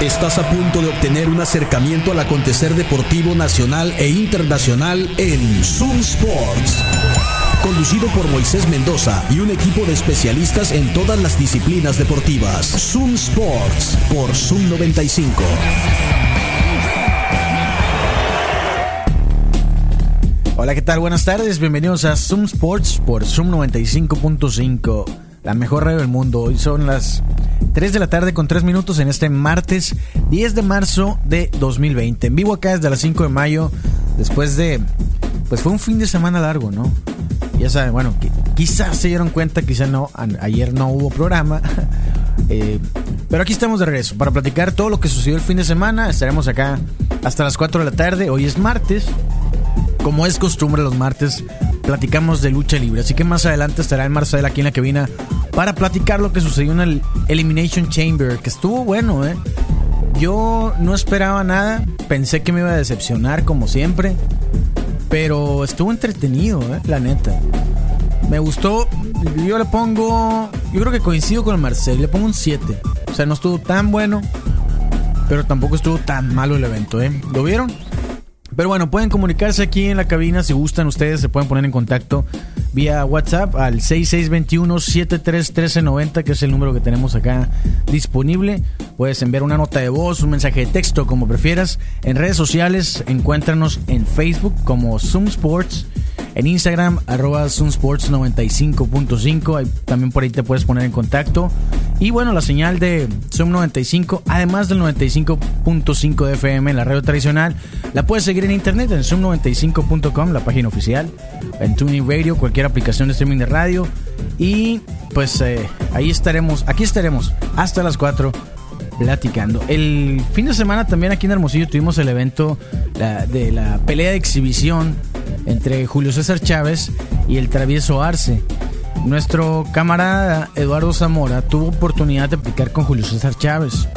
Estás a punto de obtener un acercamiento al acontecer deportivo nacional e internacional en Zoom Sports. Conducido por Moisés Mendoza y un equipo de especialistas en todas las disciplinas deportivas. Zoom Sports por Zoom 95. Hola, ¿qué tal? Buenas tardes, bienvenidos a Zoom Sports por Zoom 95.5, la mejor radio del mundo. Hoy son las 3 de la tarde con 3 minutos en este martes 10 de marzo de 2020. En vivo acá desde las 5 de mayo, después de... Pues fue un fin de semana largo, ¿no? Ya saben, bueno, quizás se dieron cuenta, quizás no, ayer no hubo programa. Eh, pero aquí estamos de regreso para platicar todo lo que sucedió el fin de semana. Estaremos acá hasta las 4 de la tarde. Hoy es martes como es costumbre los martes, platicamos de lucha libre. Así que más adelante estará el Marcel aquí en la cabina para platicar lo que sucedió en el Elimination Chamber, que estuvo bueno, ¿eh? Yo no esperaba nada, pensé que me iba a decepcionar como siempre, pero estuvo entretenido, ¿eh? La neta. Me gustó, yo le pongo, yo creo que coincido con el Marcel, le pongo un 7. O sea, no estuvo tan bueno, pero tampoco estuvo tan malo el evento, ¿eh? ¿Lo vieron? Pero bueno, pueden comunicarse aquí en la cabina si gustan ustedes, se pueden poner en contacto vía WhatsApp al 6621-731390, que es el número que tenemos acá disponible. Puedes enviar una nota de voz, un mensaje de texto, como prefieras. En redes sociales, encuéntranos en Facebook como Zoom Sports en Instagram, arroba Zoomsports95.5. También por ahí te puedes poner en contacto. Y bueno, la señal de Zoom 95, además del 95.5 de FM en la radio tradicional, la puedes seguir en internet en zoom95.com, la página oficial, en Tuning Radio, cualquier aplicación de streaming de radio. Y pues eh, ahí estaremos, aquí estaremos hasta las 4 platicando. El fin de semana también aquí en Hermosillo tuvimos el evento de la pelea de exhibición entre Julio César Chávez y el travieso Arce. Nuestro camarada Eduardo Zamora tuvo oportunidad de platicar con Julio César Chávez.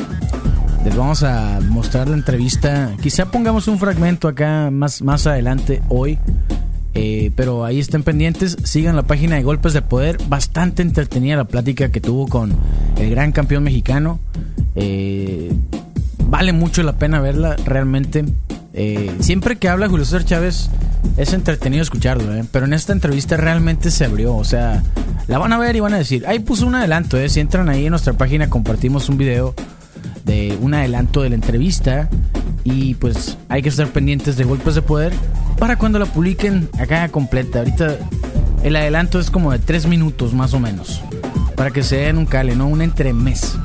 Les vamos a mostrar la entrevista. Quizá pongamos un fragmento acá más, más adelante hoy. Eh, pero ahí estén pendientes. Sigan la página de Golpes de Poder. Bastante entretenida la plática que tuvo con el gran campeón mexicano. Eh, vale mucho la pena verla realmente. Eh, siempre que habla Julio César Chávez es entretenido escucharlo, ¿eh? pero en esta entrevista realmente se abrió. O sea, la van a ver y van a decir, ahí puso un adelanto, ¿eh? si entran ahí en nuestra página compartimos un video de un adelanto de la entrevista y pues hay que estar pendientes de golpes de poder para cuando la publiquen acá completa. Ahorita el adelanto es como de 3 minutos más o menos, para que se den un cale, no un entremés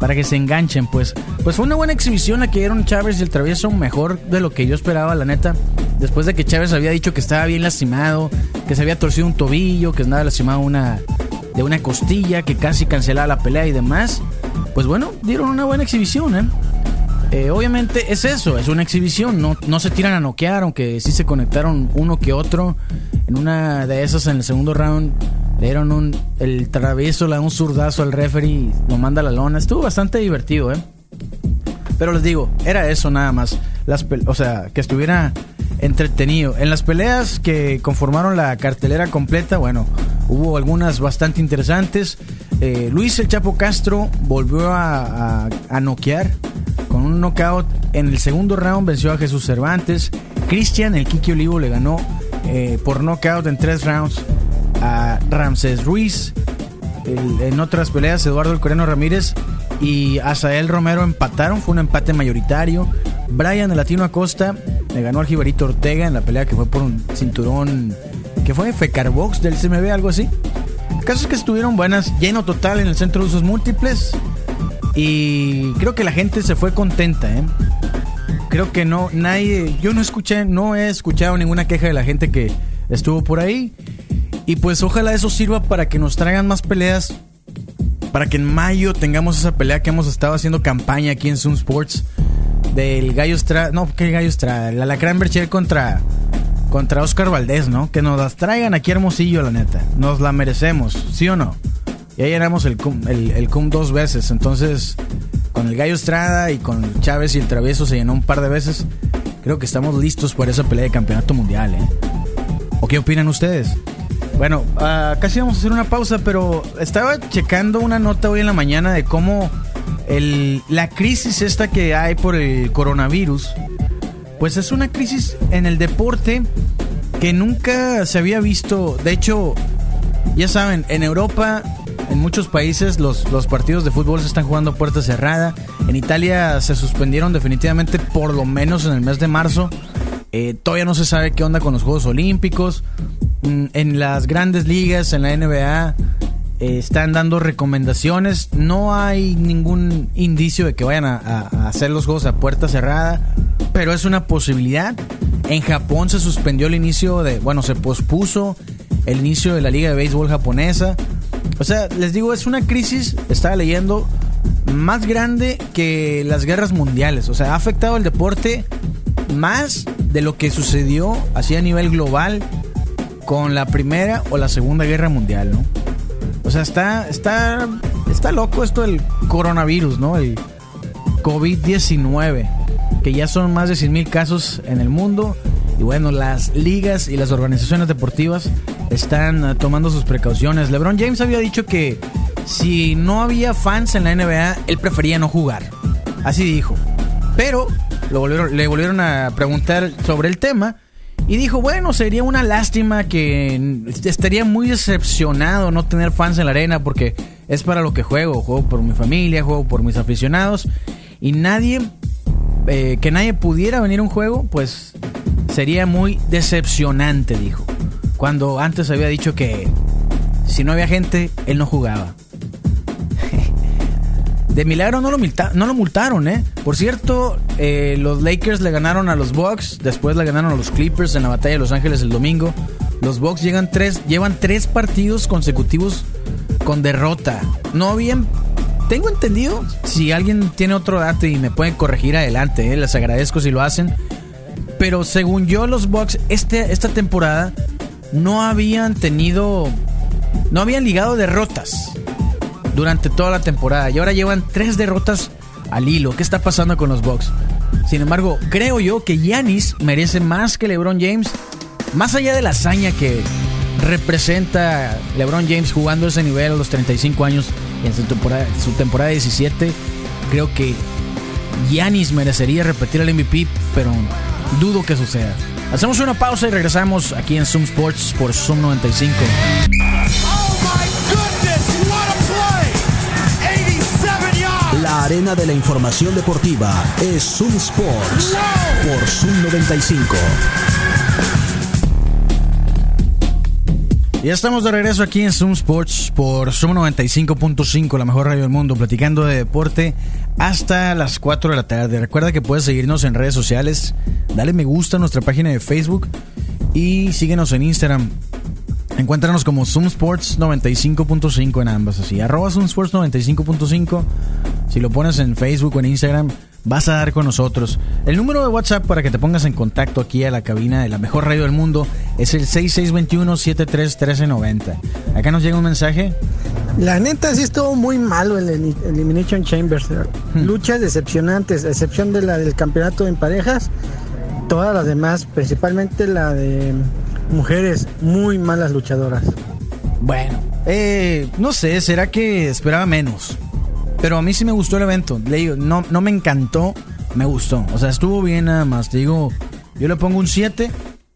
para que se enganchen, pues. Pues fue una buena exhibición la que dieron Chávez y el travieso, mejor de lo que yo esperaba, la neta. Después de que Chávez había dicho que estaba bien lastimado, que se había torcido un tobillo, que estaba lastimado una, de una costilla, que casi cancelaba la pelea y demás. Pues bueno, dieron una buena exhibición, ¿eh? eh obviamente es eso, es una exhibición, no, no se tiran a noquear, aunque sí se conectaron uno que otro. En una de esas, en el segundo round, le dieron un, el travieso, le da un zurdazo al referee, lo manda la lona. Estuvo bastante divertido, ¿eh? Pero les digo, era eso nada más. Las o sea, que estuviera entretenido. En las peleas que conformaron la cartelera completa, bueno, hubo algunas bastante interesantes. Eh, Luis El Chapo Castro volvió a, a, noquear con un knockout. En el segundo round venció a Jesús Cervantes. Cristian, el Kiki Olivo, le ganó eh, por knockout en tres rounds a Ramsés Ruiz. en otras peleas, Eduardo El Coreano Ramírez y Asael Romero empataron. Fue un empate mayoritario. Brian, el latino Acosta, le ganó al Jibarito Ortega en la pelea que fue por un cinturón que fue Fecarbox del CMB, algo así. Casos que estuvieron buenas, lleno total en el centro de usos múltiples. Y creo que la gente se fue contenta, ¿eh? Creo que no, nadie, yo no escuché, no he escuchado ninguna queja de la gente que estuvo por ahí. Y pues ojalá eso sirva para que nos traigan más peleas. Para que en mayo tengamos esa pelea que hemos estado haciendo campaña aquí en Zoom Sports. Del Gallo Estrada. No, ¿qué Gallo Estrada? La Lacran Bercher contra. Contra Oscar Valdés, ¿no? Que nos las traigan aquí Hermosillo, la neta. Nos la merecemos, ¿sí o no? Ya llenamos el cum, el, el cum dos veces. Entonces, con el Gallo Estrada y con Chávez y el Travieso se llenó un par de veces. Creo que estamos listos para esa pelea de campeonato mundial, ¿eh? ¿O qué opinan ustedes? Bueno, uh, casi vamos a hacer una pausa, pero estaba checando una nota hoy en la mañana de cómo el, la crisis esta que hay por el coronavirus, pues es una crisis en el deporte que nunca se había visto. De hecho, ya saben, en Europa, en muchos países, los, los partidos de fútbol se están jugando a puerta cerrada. En Italia se suspendieron definitivamente por lo menos en el mes de marzo. Eh, todavía no se sabe qué onda con los Juegos Olímpicos. Mm, en las grandes ligas, en la NBA, eh, están dando recomendaciones. No hay ningún indicio de que vayan a, hacer los juegos a puerta cerrada, pero es una posibilidad. En Japón se suspendió el inicio de, bueno, se pospuso el inicio de la liga de béisbol japonesa. O sea, les digo, es una crisis, estaba leyendo, más grande que las guerras mundiales. O sea, ha afectado el deporte más de lo que sucedió así a nivel global con la primera o la segunda guerra mundial, ¿no? O sea, está, está, está loco esto del coronavirus, ¿no? El COVID-19, que ya son más de 100 mil casos en el mundo. Y bueno, las ligas y las organizaciones deportivas están eh, tomando sus precauciones. LeBron James había dicho que si no había fans en la NBA, él prefería no jugar. Así dijo. Pero le volvieron a preguntar sobre el tema y dijo, bueno, sería una lástima que estaría muy decepcionado no tener fans en la arena porque es para lo que juego. Juego por mi familia, juego por mis aficionados. Y nadie, eh, que nadie pudiera venir a un juego, pues sería muy decepcionante, dijo. Cuando antes había dicho que si no había gente, él no jugaba. De milagro no lo, multaron, ¿eh? Por cierto, eh, los Lakers le ganaron a los Bucks, después le ganaron a los Clippers en la batalla de Los Ángeles el domingo. Los Bucks llegan tres, llevan tres partidos consecutivos con derrota. No bien, tengo entendido, si alguien tiene otro dato y me pueden corregir adelante, ¿eh? les agradezco si lo hacen. Pero según yo, los Bucks este, esta temporada no habían tenido, no habían ligado derrotas durante toda la temporada y ahora llevan tres derrotas al hilo. ¿Qué está pasando con los Bucks? Sin embargo, creo yo que Yanis merece más que LeBron James, más allá de la hazaña que representa LeBron James jugando ese nivel a los 35 años en su temporada, su temporada 17. Creo que Yanis merecería repetir el MVP, pero dudo que suceda. Hacemos una pausa y regresamos aquí en Zoom Sports por Zoom 95. Arena de la información deportiva es Zoom Sports por Zoom 95. Ya estamos de regreso aquí en Zoom Sports por Zoom 95.5, la mejor radio del mundo, platicando de deporte hasta las 4 de la tarde. Recuerda que puedes seguirnos en redes sociales, dale me gusta a nuestra página de Facebook y síguenos en Instagram Encuéntranos como Zoom Sports 95.5 en ambas, así. Arroba Zoom Sports 95.5. Si lo pones en Facebook o en Instagram, vas a dar con nosotros. El número de WhatsApp para que te pongas en contacto aquí a la cabina de la mejor radio del mundo es el 6621-731390. Acá nos llega un mensaje. La neta sí estuvo muy malo el Elimination Chambers. Hmm. Luchas decepcionantes, a excepción de la del campeonato en parejas. Todas las demás, principalmente la de mujeres muy malas luchadoras. Bueno, eh, no sé, será que esperaba menos. Pero a mí sí me gustó el evento. Le digo, no, no me encantó, me gustó. O sea, estuvo bien nada más. Te digo, yo le pongo un 7.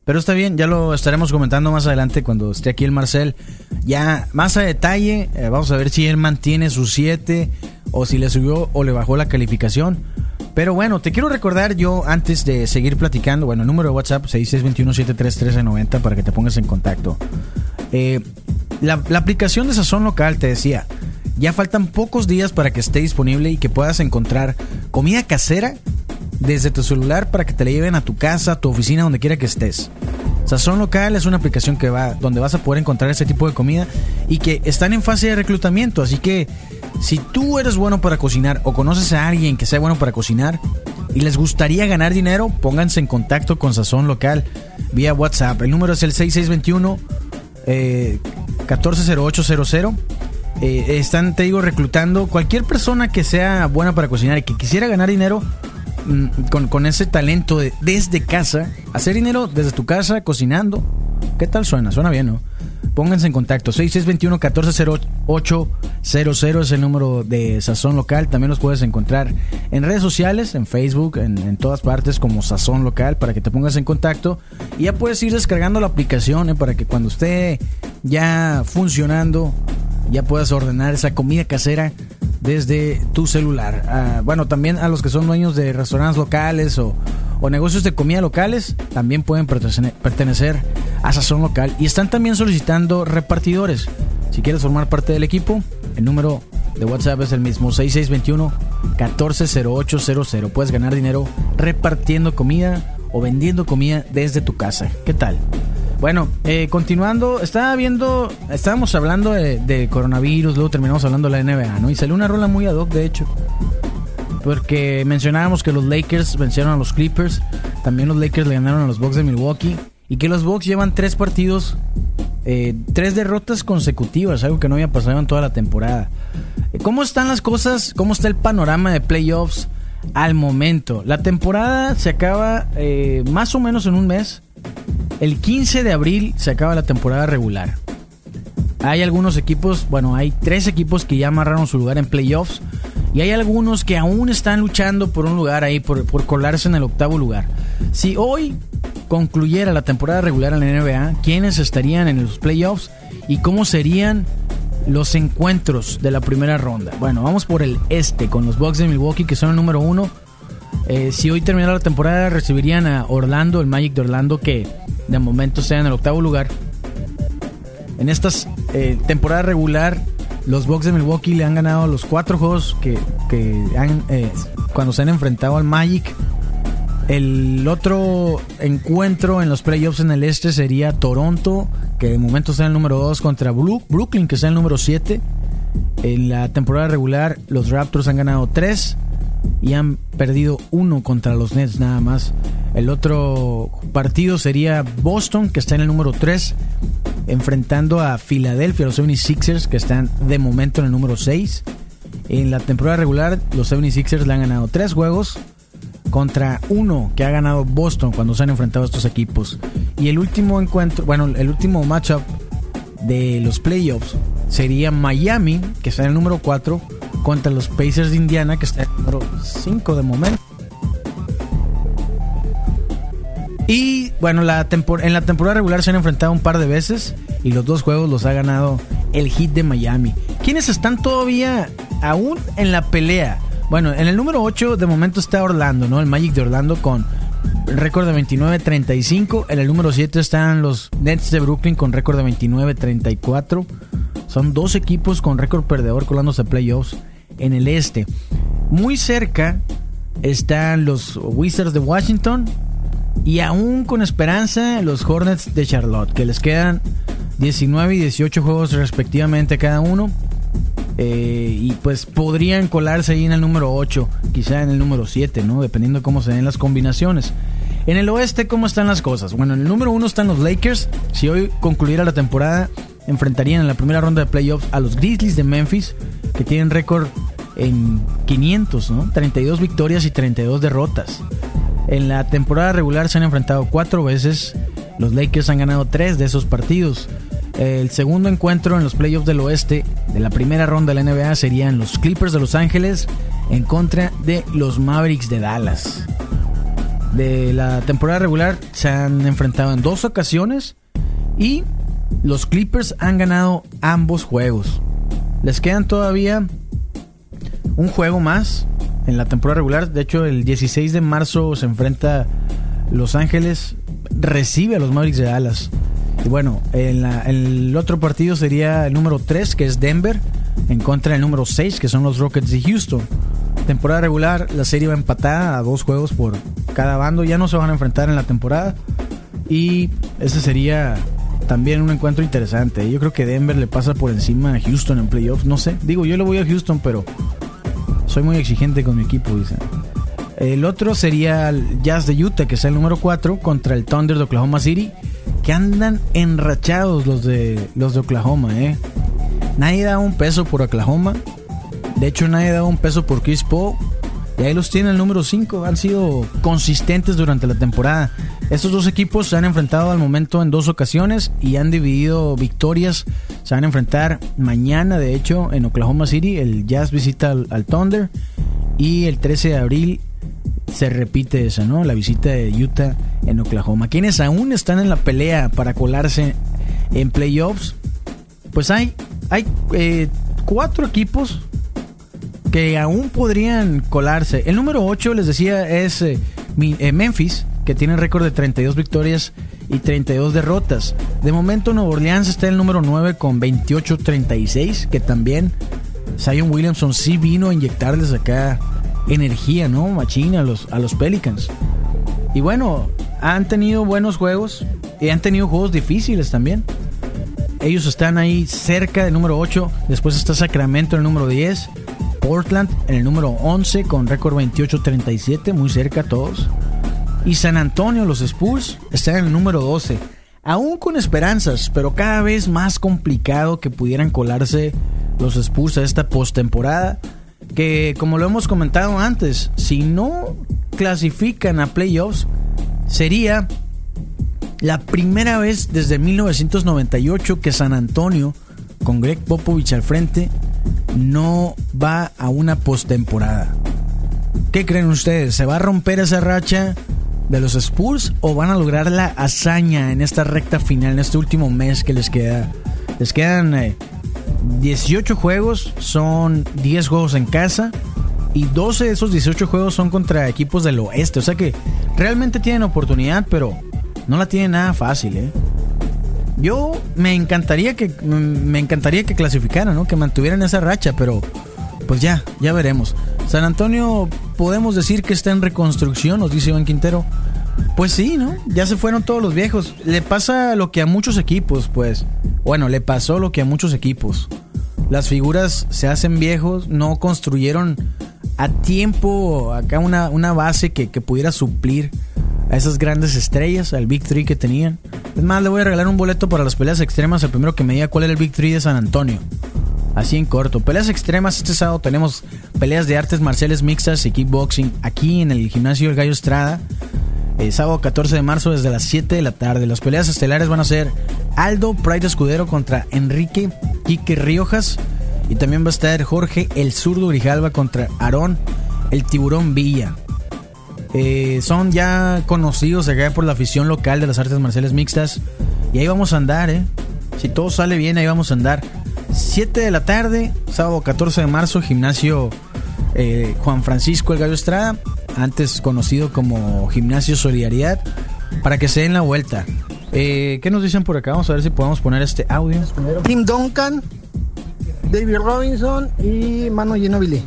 Pero está bien, ya lo estaremos comentando más adelante cuando esté aquí el Marcel. Ya más a detalle, eh, vamos a ver si él mantiene su 7 o si le subió o le bajó la calificación. Pero bueno, te quiero recordar yo antes de seguir platicando, bueno, el número de WhatsApp 6621-73390 para que te pongas en contacto. Eh, la, la, aplicación de Sazón Local, te decía, ya faltan pocos días para que esté disponible y que puedas encontrar comida casera desde tu celular para que te la lleven a tu casa, a tu oficina, donde quiera que estés. Sazón Local es una aplicación que va donde vas a poder encontrar ese tipo de comida y que están en fase de reclutamiento, así que si tú eres bueno para cocinar o conoces a alguien que sea bueno para cocinar y les gustaría ganar dinero, pónganse en contacto con Sazón Local vía WhatsApp. El número es el 6621 eh, 140800. Eh, están, te digo, reclutando cualquier persona que sea buena para cocinar y que quisiera ganar dinero mm, con, con, ese talento de desde casa, hacer dinero desde tu casa, cocinando. ¿Qué tal suena? Suena bien, ¿no? pónganse en contacto. 6621-140800 es el número de Sazón Local. También los puedes encontrar en redes sociales, en Facebook, en, todas partes como Sazón Local para que te pongas en contacto. Y ya puedes ir descargando la aplicación eh, para que cuando esté ya funcionando ya puedas ordenar esa comida casera desde tu celular. Ah, bueno, también a los que son dueños de restaurantes locales o, o negocios de comida locales también pueden pertenecer a Sazón Local y están también solicitando repartidores. Si quieres formar parte del equipo, el número de WhatsApp es el mismo 6621 140800. Puedes ganar dinero repartiendo comida o vendiendo comida desde tu casa. ¿Qué tal? Bueno, eh, continuando, estaba viendo, estábamos hablando de, coronavirus, luego terminamos hablando de la NBA, ¿no? Y salió una rola muy ad hoc, de hecho. Porque mencionábamos que los Lakers vencieron a los Clippers, también los Lakers le ganaron a los Bucks de Milwaukee, y que los Bucks llevan tres partidos, eh, tres derrotas consecutivas, algo que no había pasado en toda la temporada. ¿Cómo están las cosas? ¿Cómo está el panorama de playoffs al momento? La temporada se acaba eh, más o menos en un mes. El 15 de abril se acaba la temporada regular. Hay algunos equipos, bueno, hay tres equipos que ya amarraron su lugar en playoffs. Y hay algunos que aún están luchando por un lugar ahí, por, colarse en el octavo lugar. Si hoy concluyera la temporada regular en la NBA, ¿quiénes estarían en los playoffs y cómo serían los encuentros de la primera ronda? Bueno, vamos por el este, con los Bucks de Milwaukee, que son el número uno. Eh, si hoy terminara la temporada, recibirían a Orlando, el Magic de Orlando, que de momento sea en el octavo lugar. En esta eh, temporada regular, los Bucks de Milwaukee le han ganado los cuatro juegos que, han, eh, cuando se han enfrentado al Magic. El otro encuentro en los playoffs en el este sería Toronto, que de momento está en el número 2 contra Brooklyn, que está en el número 7. En la temporada regular, los Raptors han ganado 3 y han perdido uno contra los Nets nada más. El otro partido sería Boston, que está en el número 3, enfrentando a Filadelfia, los 76ers, que están de momento en el número 6. En la temporada regular, los 76ers le han ganado 3 juegos contra uno que ha ganado Boston cuando se han enfrentado a estos equipos. Y el último encuentro, bueno, el último matchup de los playoffs sería Miami, que está en el número 4, contra los Pacers de Indiana, que está en el número 5 de momento. Y bueno, la en la temporada regular se han enfrentado un par de veces y los dos juegos los ha ganado el Heat de Miami. ¿Quiénes están todavía aún en la pelea? Bueno, en el número 8 de momento está Orlando, ¿no? El Magic de Orlando con récord de 29-35. En el número 7 están los Nets de Brooklyn con récord de 29-34. Son dos equipos con récord perdedor colándose a playoffs en el este. Muy cerca están los Wizards de Washington y aún con esperanza los Hornets de Charlotte, que les quedan 19 y 18 juegos respectivamente cada uno. Eh, y pues podrían colarse ahí en el número 8, quizá en el número 7, ¿no? Dependiendo de cómo se den las combinaciones. En el oeste, ¿cómo están las cosas? Bueno, en el número 1 están los Lakers. Si hoy concluyera la temporada, enfrentarían en la primera ronda de playoffs a los Grizzlies de Memphis, que tienen récord en 500, ¿no? 32 victorias y 32 derrotas. En la temporada regular se han enfrentado cuatro veces. Los Lakers han ganado tres de esos partidos. El segundo encuentro en los playoffs del oeste de la primera ronda de la NBA serían los Clippers de Los Ángeles en contra de los Mavericks de Dallas. De la temporada regular se han enfrentado en dos ocasiones y los Clippers han ganado ambos juegos. Les quedan todavía un juego más en la temporada regular. De hecho, el 16 de marzo se enfrenta Los Ángeles, recibe a los Mavericks de Dallas. Y bueno, en, el otro partido sería el número 3, que es Denver, en contra del número 6, que son los Rockets de Houston. Temporada regular, la serie va empatada a dos juegos por cada bando. Ya no se van a enfrentar en la temporada. Y ese sería también un encuentro interesante. Yo creo que Denver le pasa por encima a Houston en playoffs. No sé. Digo, yo le voy a Houston, pero soy muy exigente con mi equipo, dicen. El otro sería el Jazz de Utah, que es el número 4, contra el Thunder de Oklahoma City, que andan enrachados los de, los de Oklahoma, ¿eh? Nadie da un peso por Oklahoma. De hecho, nadie da un peso por Chris Paul. Y ahí los tiene el número 5. Han sido consistentes durante la temporada. Estos dos equipos se han enfrentado al momento en dos ocasiones y han dividido victorias. Se van a enfrentar mañana, de hecho, en Oklahoma City. El Jazz visita al, Thunder. Y el 13 de abril se repite esa, ¿no? La visita de Utah en Oklahoma. Quienes aún están en la pelea para colarse en playoffs, pues hay, hay eh, cuatro equipos que aún podrían colarse. El número 8, les decía, es eh, eh, Memphis que tiene récord de 32 victorias y 32 derrotas. De momento Nuevo Orleans está en el número 9 con 28-36, que también Zion Williamson sí vino a inyectarles acá energía, ¿no? Machina a los, a los Pelicans. Y bueno, han tenido buenos juegos y han tenido juegos difíciles también. Ellos están ahí cerca del número 8, después está Sacramento en el número 10, Portland en el número 11 con récord 28-37, muy cerca todos. Y San Antonio, los Spurs, están en el número 12. Aún con esperanzas, pero cada vez más complicado que pudieran colarse los Spurs a esta postemporada. Que como lo hemos comentado antes, si no clasifican a playoffs, sería la primera vez desde 1998 que San Antonio, con Greg Popovich al frente, no va a una postemporada. ¿Qué creen ustedes? ¿Se va a romper esa racha? De los Spurs o van a lograr la hazaña en esta recta final, en este último mes que les queda? Les quedan 18 eh, juegos, son 10 juegos en casa y 12 de esos 18 juegos son contra equipos del oeste. O sea que realmente tienen oportunidad, pero no la tienen nada fácil, ¿eh? Yo me encantaría que me encantaría que clasificaran, ¿no? Que mantuvieran esa racha, pero pues ya, ya veremos. San Antonio podemos decir que está en reconstrucción, nos dice Iván Quintero. Pues sí, ¿no? Ya se fueron todos los viejos. Le pasa lo que a muchos equipos, pues. Bueno, le pasó lo que a muchos equipos. Las figuras se hacen viejos, no construyeron a tiempo acá una, una base que, que pudiera suplir a esas grandes estrellas, al Big Three que tenían. Es más, le voy a regalar un boleto para las peleas extremas el primero que me diga cuál era el Big Three de San Antonio. Así en corto. Peleas extremas. Este sábado tenemos peleas de artes marciales mixtas y kickboxing aquí en el gimnasio El Gallo Estrada. El sábado 14 de marzo desde las 7 de la tarde. Las peleas estelares van a ser Aldo Pride Escudero contra Enrique Quique Riojas. Y también va a estar Jorge el zurdo Grijalva contra Aarón el tiburón Villa. Eh, son ya conocidos acá por la afición local de las artes marciales mixtas. Y ahí vamos a andar, ¿eh? Si todo sale bien, ahí vamos a andar. 7 de la tarde, sábado 14 de marzo, gimnasio eh, Juan Francisco El Gallo Estrada, antes conocido como Gimnasio Solidaridad, para que se den la vuelta. Eh, ¿Qué nos dicen por acá? Vamos a ver si podemos poner este audio. Tim Duncan, David Robinson y Mano Ginobili.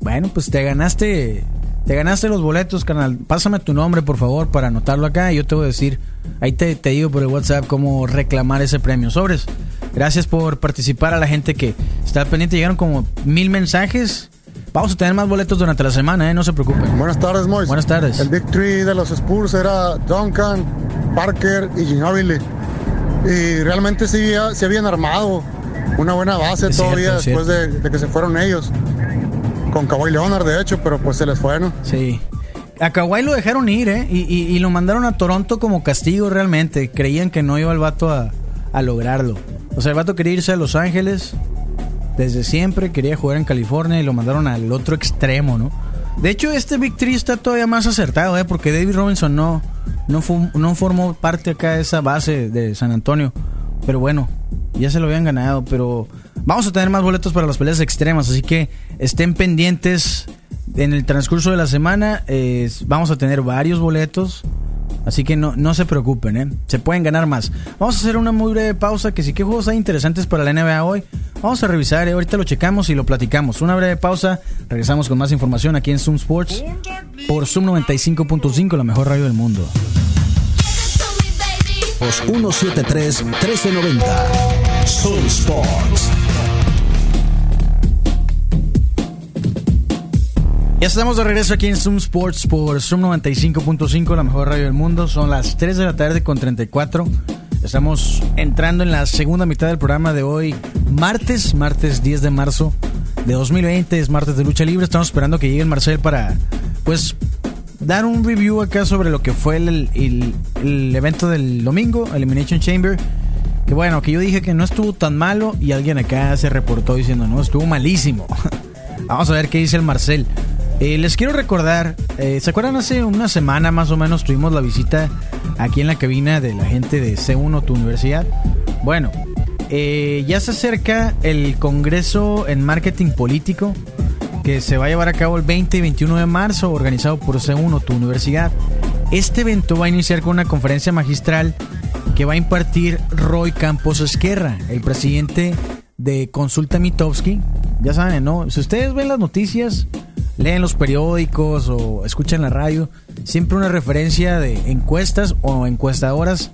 Bueno, pues te ganaste, te ganaste los boletos, canal. Pásame tu nombre, por favor, para anotarlo acá y yo te voy a decir, ahí te, te digo por el WhatsApp cómo reclamar ese premio. Sobres. Gracias por participar a la gente que está pendiente. Llegaron como mil mensajes. Vamos a tener más boletos durante la semana, ¿eh? no se preocupen. Buenas tardes, Mois. Buenas tardes. El Big Three de los Spurs era Duncan, Parker y Ginobili. Y realmente sí, se habían armado una buena base todavía después de, que se fueron ellos. Con Kawhi Leonard, de hecho, pero pues se les fue, ¿no? Sí. A Kawhi lo dejaron ir, ¿eh? Y, y, lo mandaron a Toronto como castigo realmente. Creían que no iba el vato a, a lograrlo. O sea, el vato quería irse a Los Ángeles desde siempre, quería jugar en California y lo mandaron al otro extremo, ¿no? De hecho, este Big está todavía más acertado, ¿eh? Porque David Robinson no, no, no formó parte acá de esa base de San Antonio. Pero bueno, ya se lo habían ganado. Pero vamos a tener más boletos para las peleas extremas, así que estén pendientes. En el transcurso de la semana vamos a tener varios boletos. Así que no, no se preocupen, ¿eh? Se pueden ganar más. Vamos a hacer una muy breve pausa, que sí que juegos hay interesantes para la NBA hoy. Vamos a revisar, ¿eh? ahorita lo checamos y lo platicamos. Una breve pausa, regresamos con más información aquí en Zoom Sports por Zoom 95.5, la mejor radio del mundo. 173 1390 Zoom Sports. Ya estamos de regreso aquí en Zoom Sports por Zoom 95.5, la mejor radio del mundo. Son las 3 de la tarde con 34. Estamos entrando en la segunda mitad del programa de hoy, martes, martes 10 de marzo de 2020, es martes de lucha libre. Estamos esperando que llegue el Marcel para, pues, dar un review acá sobre lo que fue el, el, evento del domingo, Elimination Chamber. Que bueno, que yo dije que no estuvo tan malo y alguien acá se reportó diciendo, no, estuvo malísimo. Vamos a ver qué dice el Marcel. Eh, les quiero recordar, eh, ¿se acuerdan hace una semana más o menos tuvimos la visita aquí en la cabina de la gente de C1, tu universidad? Bueno, eh, ya se acerca el Congreso en Marketing Político que se va a llevar a cabo el 20 y 21 de marzo, organizado por C1, tu universidad. Este evento va a iniciar con una conferencia magistral que va a impartir Roy Campos Esquerra, el presidente de Consulta Mitowski. Ya saben, ¿no? Si ustedes ven las noticias, leen los periódicos o escuchan la radio, siempre una referencia de encuestas o encuestadoras.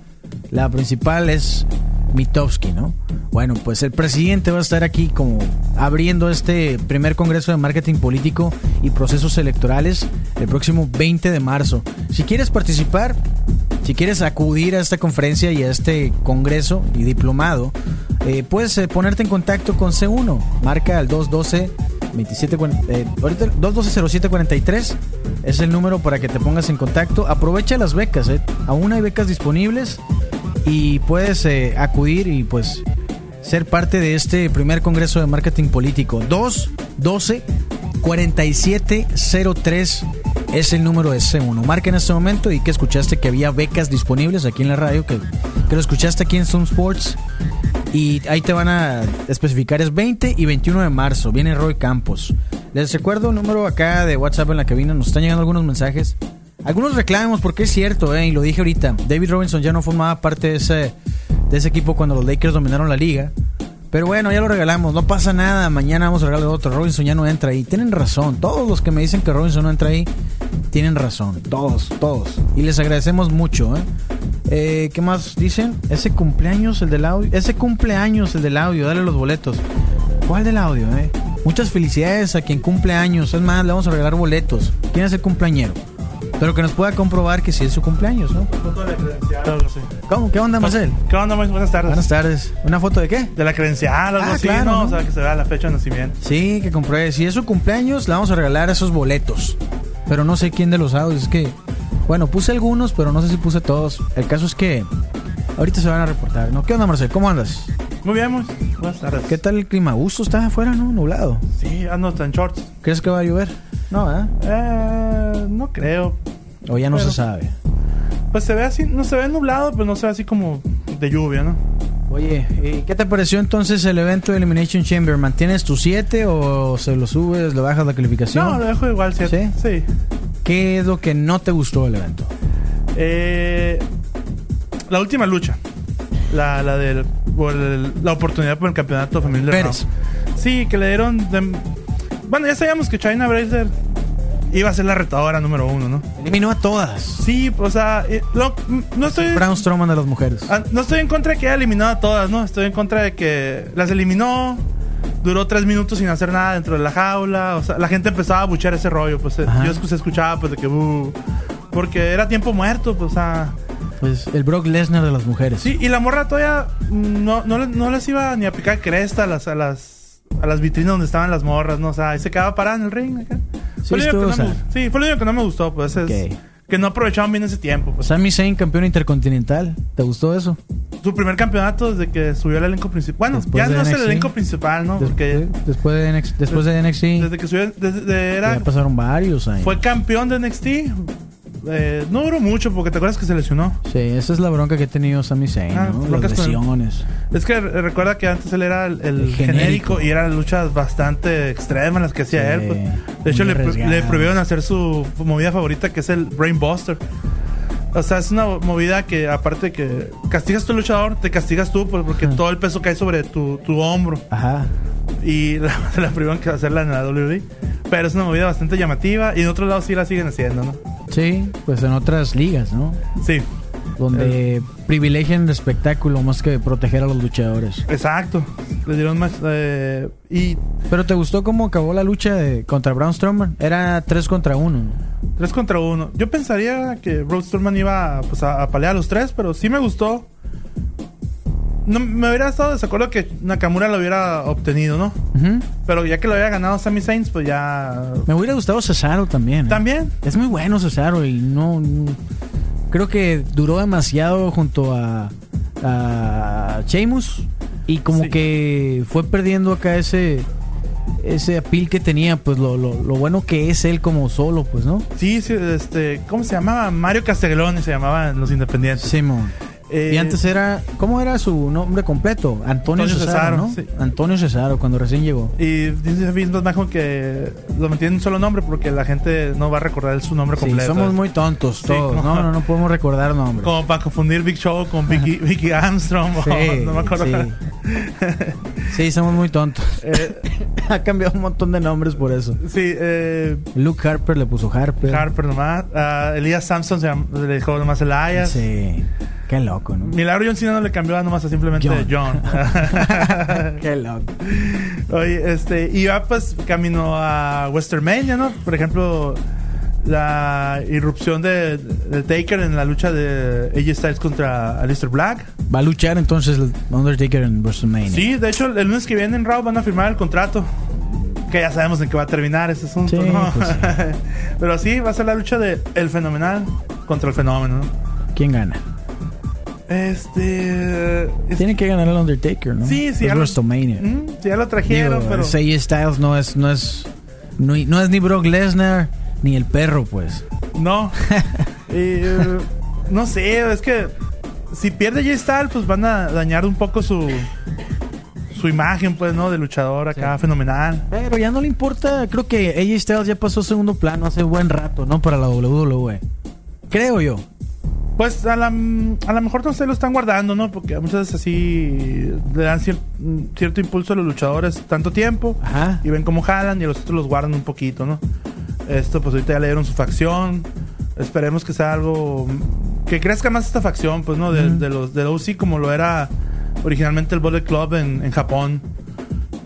La principal es Mitowski, ¿no? Bueno, pues el presidente va a estar aquí como abriendo este primer Congreso de Marketing Político y Procesos Electorales el próximo 20 de marzo. Si quieres participar, si quieres acudir a esta conferencia y a este Congreso y diplomado, eh, puedes eh, ponerte en contacto con C1. Marca al 212 27, eh, ahorita 212-0743 es el número para que te pongas en contacto. Aprovecha las becas, eh. aún hay becas disponibles y puedes acudir y pues ser parte de este primer Congreso de Marketing Político. 212 4703 es el número de C1. Marca en este momento y que escuchaste que había becas disponibles aquí en la radio, que, que lo escuchaste aquí en Zoom Sports. Y ahí te van a especificar, es 20 y 21 de marzo. Viene Roy Campos. Les recuerdo un número acá de WhatsApp en la cabina. Nos están llegando algunos mensajes. Algunos reclamos porque es cierto, eh, y lo dije ahorita. David Robinson ya no formaba parte de ese, de ese equipo cuando los Lakers dominaron la liga. Pero bueno, ya lo regalamos, no pasa nada. Mañana vamos a regalar otro. Robinson ya no entra ahí. Tienen razón. Todos los que me dicen que Robinson no entra ahí, tienen razón. Todos, todos. Y les agradecemos mucho. ¿eh? Eh, ¿Qué más dicen? Ese cumpleaños, el del audio. Ese cumpleaños, el del audio. Dale los boletos. ¿Cuál del audio, eh? Muchas felicidades a quien cumple años. Es más, le vamos a regalar boletos. ¿Quién es el cumpleañero? Pero que nos pueda comprobar que sí es su cumpleaños, ¿no? Foto de la credencial. ¿Cómo? ¿Qué onda, Marcel? ¿Qué onda, Marcel? Buenas tardes. Buenas tardes. ¿Una foto de qué? De la credencial, algo ah, así, claro, ¿no? O sea, que se vea la fecha de nacimiento. Sí, que compruebe. Si es su cumpleaños, le vamos a regalar esos boletos. Pero no sé quién de los audios. Es que, bueno, puse algunos, pero no sé si puse todos. El caso es que ahorita se van a reportar, ¿no? ¿Qué onda, Marcel? ¿Cómo andas? Muy bien, muy. Buenas tardes. ¿Qué tal el clima? ¿Gusto está afuera, no? Nublado. Sí, ando en shorts. ¿Crees que va a llover? No, ¿eh? eh no creo. O ya no se sabe. Pues se ve así, no se ve nublado, pero no se ve así como de lluvia, ¿no? Oye, ¿qué te pareció entonces el evento de Elimination Chamber? ¿Mantienes tu 7 o se lo subes, le bajas la calificación? No, lo dejo igual 7. ¿Sí? ¿Qué es lo que no te gustó del evento? Eh, la última lucha. La, la de la oportunidad por el campeonato femenil de Pérez. Sí, que le dieron... bueno, ya sabíamos que China Brazer iba a ser la retadora número uno, ¿no? Eliminó a todas. Sí, o sea, eh, no estoy. Brown Strowman de las mujeres. Ah, no estoy en contra de que haya eliminado a todas, ¿no? Estoy en contra de que las eliminó. Duró tres minutos sin hacer nada dentro de la jaula. O sea, la gente empezaba a buchar ese rollo. Pues eh, yo se escuchaba, pues, de que. Uh, porque era tiempo muerto, pues, o sea. Pues el Brock Lesnar de las mujeres. Sí, y la morra todavía no, no, les iba ni a picar cresta a las, a las, a las vitrinas donde estaban las morras, ¿no? O sea, ahí se quedaba parada en el ring acá. Sí, fue, lo no sí, fue lo único que no me gustó, pues es que no aprovechaban bien ese tiempo. Pues. Sami Zayn, campeón intercontinental. ¿Te gustó eso? Su primer campeonato desde que subió al elenco principal. Bueno, ya no es el elenco principal, ¿no? Porque después de NXT, después de NXT. Desde que subió, desde, era, ya pasaron varios años. Fue campeón de NXT eh, no duró mucho porque te acuerdas que se lesionó. Sí, esa es la bronca que ha tenido Sami Zayn, ah, ¿no? Las lesiones. Es que recuerda que antes él era el, genérico. y eran luchas bastante extremas las que hacía él. Pues. De hecho, le, le, prohibieron hacer su movida favorita que es el Brainbuster. O sea, es una movida que aparte que castigas a tu luchador, te castigas tú pues, porque todo el peso cae sobre tu, tu hombro. Ajá. Y la, la prohibieron hacerla en la WWE. Pero es una movida bastante llamativa y en otros lados sí la siguen haciendo, ¿no? Sí, pues en otras ligas, ¿no? Sí. Donde eh. privilegian el espectáculo más que proteger a los luchadores. Exacto. Le dieron más. Eh, y... Pero ¿te gustó cómo acabó la lucha de, contra Braun Strowman? Era 3 contra 1. 3 contra 1. Yo pensaría que Braun Strowman iba pues, a, a pelear a los tres, pero sí me gustó no, me hubiera estado desacuerdo que Nakamura lo hubiera obtenido, ¿no? Pero ya que lo había ganado Sami Sainz, pues ya. Me hubiera gustado Cesaro también. ¿eh? También. Es muy bueno Cesaro y no, creo que duró demasiado junto a, a Sheamus y como que fue perdiendo acá ese ese apil que tenía, pues lo, lo, lo, bueno que es él como solo, pues, ¿no? Sí, sí, este, ¿cómo se llamaba? Mario Castellón se llamaba en Los Independientes. Simón. Eh, y antes era, ¿cómo era su nombre completo? Antonio, Cesaro, ¿no? Antonio Cesaro, cuando recién llegó. Y dice Vince que lo metí en un solo nombre porque la gente no va a recordar su nombre completo. somos muy tontos todos, no, no, no podemos recordar nombres. Como para confundir Big Show con Vicky, Vicky Armstrong, no me acuerdo. Sí. somos muy tontos. Eh, ha cambiado un montón de nombres por eso. Sí, eh, Luke Harper le puso Harper. Harper nomás. Uh, Elias Samson se le dejó nomás Elias. Sí. Qué loco, ¿no? Milagro John Cena no le cambió nomás a simplemente John. Qué loco. Oye, este, y va pues camino a Westermania, ¿no? Por ejemplo, la irrupción de, Taker en la lucha de AJ Styles contra Alistair Black. Va a luchar entonces el Undertaker en WrestleMania. Sí, de hecho, el lunes que viene en Raw van a firmar el contrato. Que ya sabemos en qué va a terminar ese asunto, ¿no? Pues Pero sí, va a ser la lucha de El Fenomenal contra el Fenómeno, ¿Quién gana? Este. Tiene que ganar el Undertaker, ¿no? Sí, sí. Es WrestleMania. ya lo trajeron, pero. AJ Styles no es, no es. No, es ni Brock Lesnar ni el perro, pues. No. Eh, no sé, es que. Si pierde AJ Styles, pues van a dañar un poco su. Su imagen, pues, ¿no? De luchador acá, fenomenal. Pero ya no le importa. Creo que AJ Styles ya pasó segundo plano hace buen rato, ¿no? Para la WWE. Creo yo. Pues a la, a lo mejor no se lo están guardando, ¿no? Porque muchas veces así le dan cierto impulso a los luchadores tanto tiempo y ven cómo jalan y los otros los guardan un poquito, ¿no? Esto, pues ahorita ya le dieron su facción. Esperemos que sea algo que crezca más esta facción, pues, ¿no? De, de los de OC como lo era originalmente el Bullet Club en, en Japón.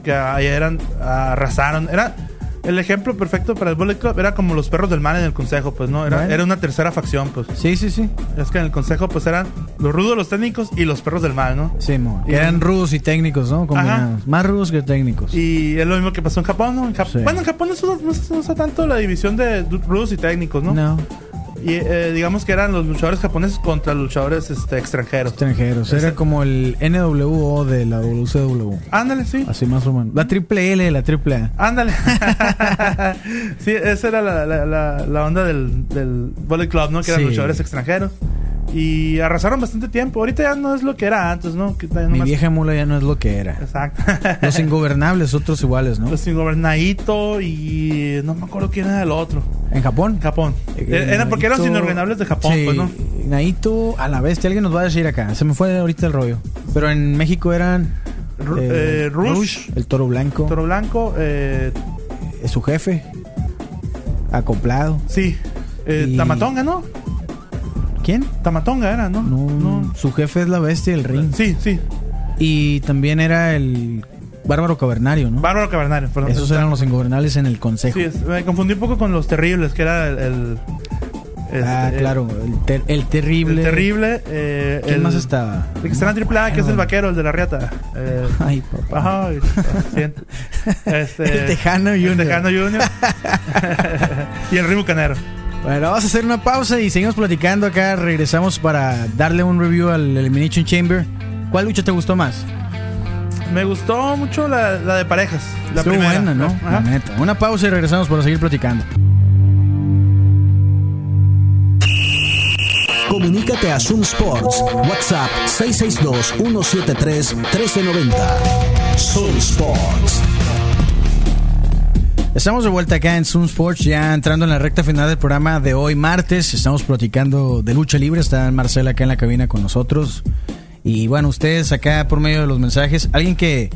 Que ahí eran, arrasaron. Era el ejemplo perfecto para el Bullet Club era como los perros del mal en el consejo, pues, ¿no? Era, era una tercera facción, pues. Sí, sí, sí. Es que en el consejo, pues, eran los rudos, los técnicos y los perros del mal, ¿no? Sí, mo. eran rudos y técnicos, ¿no? Combinados. Más rudos que técnicos. Y es lo mismo que pasó en Japón, ¿no? Bueno, en Japón no se, no usa tanto la división de rudos y técnicos, ¿no? No. Y eh, digamos que eran los luchadores japoneses contra luchadores este, extranjeros. Extranjeros. Era como el NWO de la WCW. Ándale, sí. Así más o menos. La triple L de la triple A. Ándale. sí, esa era la, la, onda del, del Bullet Club, ¿no? Que eran luchadores extranjeros. Y arrasaron bastante tiempo. Ahorita ya no es lo que era antes, ¿no? Mi vieja mula ya no es lo que era. Exacto. Los ingobernables, otros iguales, ¿no? Los ingobernadito y no me acuerdo quién era el otro. ¿En Japón? Japón. Eh, era porque eran los ingobernables de Japón, pues, ¿no? Naito a la bestia, alguien nos va a decir acá. Se me fue ahorita el rollo. Pero en México eran. Eh, eh, Rush, el toro blanco. Toro blanco, eh, su jefe. Acoplado. Sí. Tamatonga, ¿no? ¿Quién? Tamatonga era, ¿no? ¿no? Su jefe es la bestia del ring. Sí, sí. Y también era el Bárbaro Cavernario, ¿no? Bárbaro Cavernario, perdón. Esos eran los ingobernables en el consejo. Sí, me confundí un poco con los terribles, que era el. ah, este, claro, el, terrible. El terrible. Eh, ¿Quién más estaba? El que está en triple A, que es el vaquero, el de la riata. Eh, Ay, papá. Ay, este, el Tejano Junior. El Tejano Junior. y el Rimo Canero. Bueno, vamos a hacer una pausa y seguimos platicando acá. Regresamos para darle un review al Elimination Chamber. ¿Cuál lucha te gustó más? Me gustó mucho la, de parejas. La Estuvo buena, ¿no? La neta. Una pausa y regresamos para seguir platicando. Comunícate a Zoom Sports. WhatsApp 662-173-1390. Zoom Sports. Estamos de vuelta acá en Zoom Sports, ya entrando en la recta final del programa de hoy, martes. Estamos platicando de lucha libre. Está Marcela acá en la cabina con nosotros. Y bueno, ustedes acá por medio de los mensajes, alguien que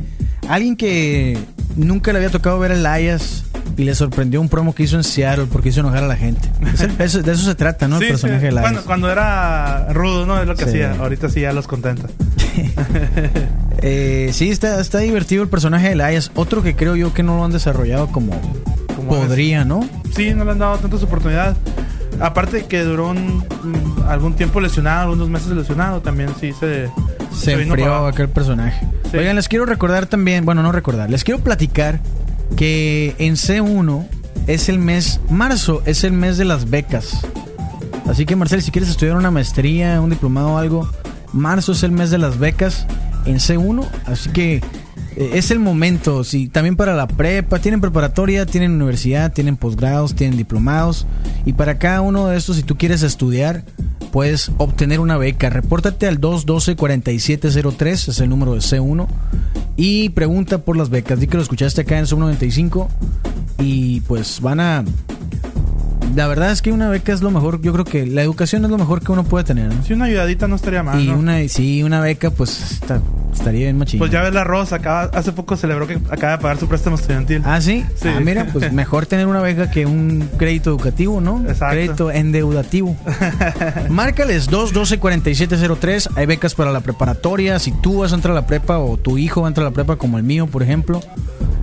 alguien que nunca le había tocado ver a Elias y le sorprendió un promo que hizo en Seattle porque hizo enojar a la gente. de eso se trata, ¿no? el personaje de Elias. Cuando, era rudo, ¿no? Es lo que hacía. Ahorita sí ya los contenta. eh, sí, está, está divertido el personaje de Elias. Otro que creo yo que no lo han desarrollado como, podría, ¿no? Sí, no le han dado tantas oportunidades. Aparte que duró algún tiempo lesionado, algunos meses lesionado, también sí se, se, enfrió aquel personaje. Oigan, les quiero recordar también, bueno, no recordar, les quiero platicar que en C1 es el mes, marzo es el mes de las becas. Así que Marcel, si quieres estudiar una maestría, un diplomado o algo, marzo es el mes de las becas en C1. Así que eh, es el momento. Sí, también para la prepa, tienen preparatoria, tienen universidad, tienen posgrados, tienen diplomados. Y para cada uno de estos, si tú quieres estudiar, puedes obtener una beca. Repórtate al 212-4703, es el número de C1. Y pregunta por las becas. Di que lo escuchaste acá en Sub 95. Y pues van a la verdad es que una beca es lo mejor. Yo creo que la educación es lo mejor que uno puede tener. Si una ayudadita no estaría mal. Y una, sí, una beca, pues estaría bien machín. Pues ya ves la Rosa, hace poco celebró que acaba de pagar su préstamo estudiantil. Ah, sí. sí. Ah, mira, pues mejor tener una beca que un crédito educativo, ¿no? Exacto. Crédito endeudativo. Márcales 212-4703. Hay becas para la preparatoria. Si tú vas a entrar a la prepa o tu hijo va a entrar a la prepa, como el mío, por ejemplo.